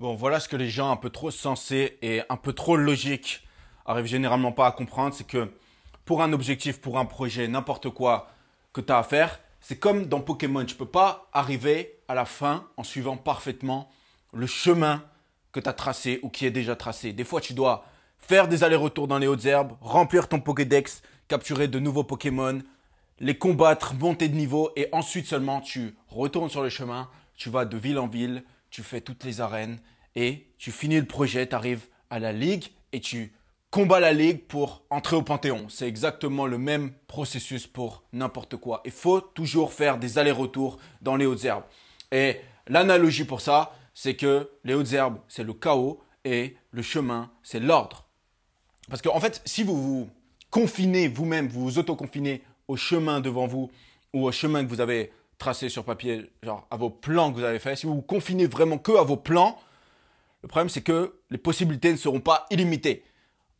Bon, voilà ce que les gens un peu trop sensés et un peu trop logiques arrivent généralement pas à comprendre, c'est que pour un objectif, pour un projet, n'importe quoi que tu as à faire, c'est comme dans Pokémon, tu peux pas arriver à la fin en suivant parfaitement le chemin que tu as tracé ou qui est déjà tracé. Des fois, tu dois faire des allers-retours dans les hautes herbes, remplir ton Pokédex, capturer de nouveaux Pokémon, les combattre, monter de niveau et ensuite seulement tu retournes sur le chemin, tu vas de ville en ville, tu fais toutes les arènes et tu finis le projet, tu arrives à la ligue et tu combats la ligue pour entrer au Panthéon. C'est exactement le même processus pour n'importe quoi. Il faut toujours faire des allers-retours dans les hautes herbes. Et l'analogie pour ça, c'est que les hautes herbes, c'est le chaos et le chemin, c'est l'ordre. Parce qu'en en fait, si vous vous confinez vous-même, vous vous auto-confinez au chemin devant vous ou au chemin que vous avez tracé sur papier, genre à vos plans que vous avez fait, si vous vous confinez vraiment que à vos plans, le problème c'est que les possibilités ne seront pas illimitées.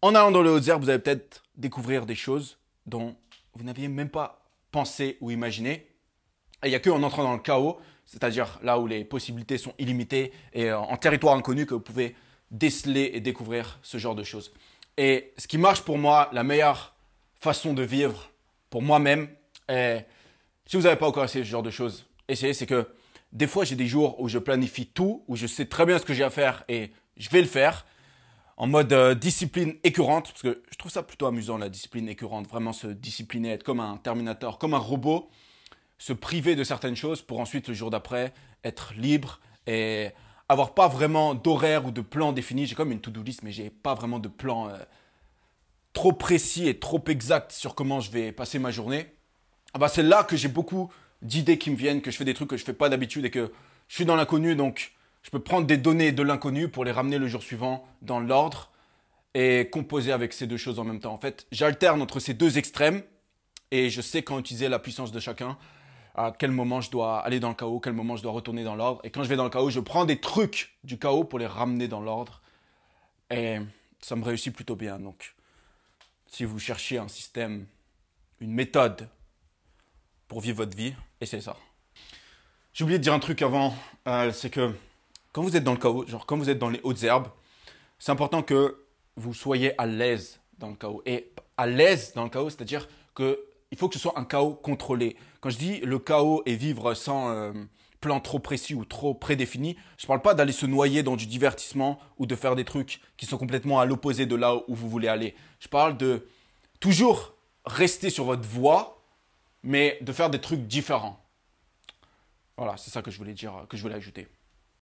En allant dans les hautes herbes, vous allez peut-être découvrir des choses dont vous n'aviez même pas pensé ou imaginé. Et il n'y a qu'en entrant dans le chaos, c'est-à-dire là où les possibilités sont illimitées et en territoire inconnu que vous pouvez déceler et découvrir ce genre de choses. Et ce qui marche pour moi, la meilleure façon de vivre pour moi-même, et si vous n'avez pas encore essayé ce genre de choses, essayez, c'est que des fois j'ai des jours où je planifie tout, où je sais très bien ce que j'ai à faire et je vais le faire en mode euh, discipline écœurante, parce que je trouve ça plutôt amusant la discipline écœurante, vraiment se discipliner, être comme un Terminator, comme un robot, se priver de certaines choses pour ensuite le jour d'après être libre et avoir pas vraiment d'horaire ou de plan défini. J'ai comme une to-do list, mais j'ai pas vraiment de plan euh, trop précis et trop exact sur comment je vais passer ma journée, ah bah c'est là que j'ai beaucoup d'idées qui me viennent, que je fais des trucs que je fais pas d'habitude et que je suis dans l'inconnu, donc je peux prendre des données de l'inconnu pour les ramener le jour suivant dans l'ordre et composer avec ces deux choses en même temps. En fait, j'alterne entre ces deux extrêmes et je sais quand utiliser la puissance de chacun, à quel moment je dois aller dans le chaos, quel moment je dois retourner dans l'ordre. Et quand je vais dans le chaos, je prends des trucs du chaos pour les ramener dans l'ordre. Et ça me réussit plutôt bien. Donc, si vous cherchez un système, une méthode pour vivre votre vie, essayez ça. J'ai oublié de dire un truc avant, euh, c'est que quand vous êtes dans le chaos, genre quand vous êtes dans les hautes herbes, c'est important que vous soyez à l'aise dans le chaos. Et à l'aise dans le chaos, c'est-à-dire qu'il faut que ce soit un chaos contrôlé. Quand je dis le chaos et vivre sans, euh, plan trop précis ou trop prédéfini. Je ne parle pas d'aller se noyer dans du divertissement ou de faire des trucs qui sont complètement à l'opposé de là où vous voulez aller. Je parle de toujours rester sur votre voie, mais de faire des trucs différents. Voilà, c'est ça que je voulais dire, que je voulais ajouter.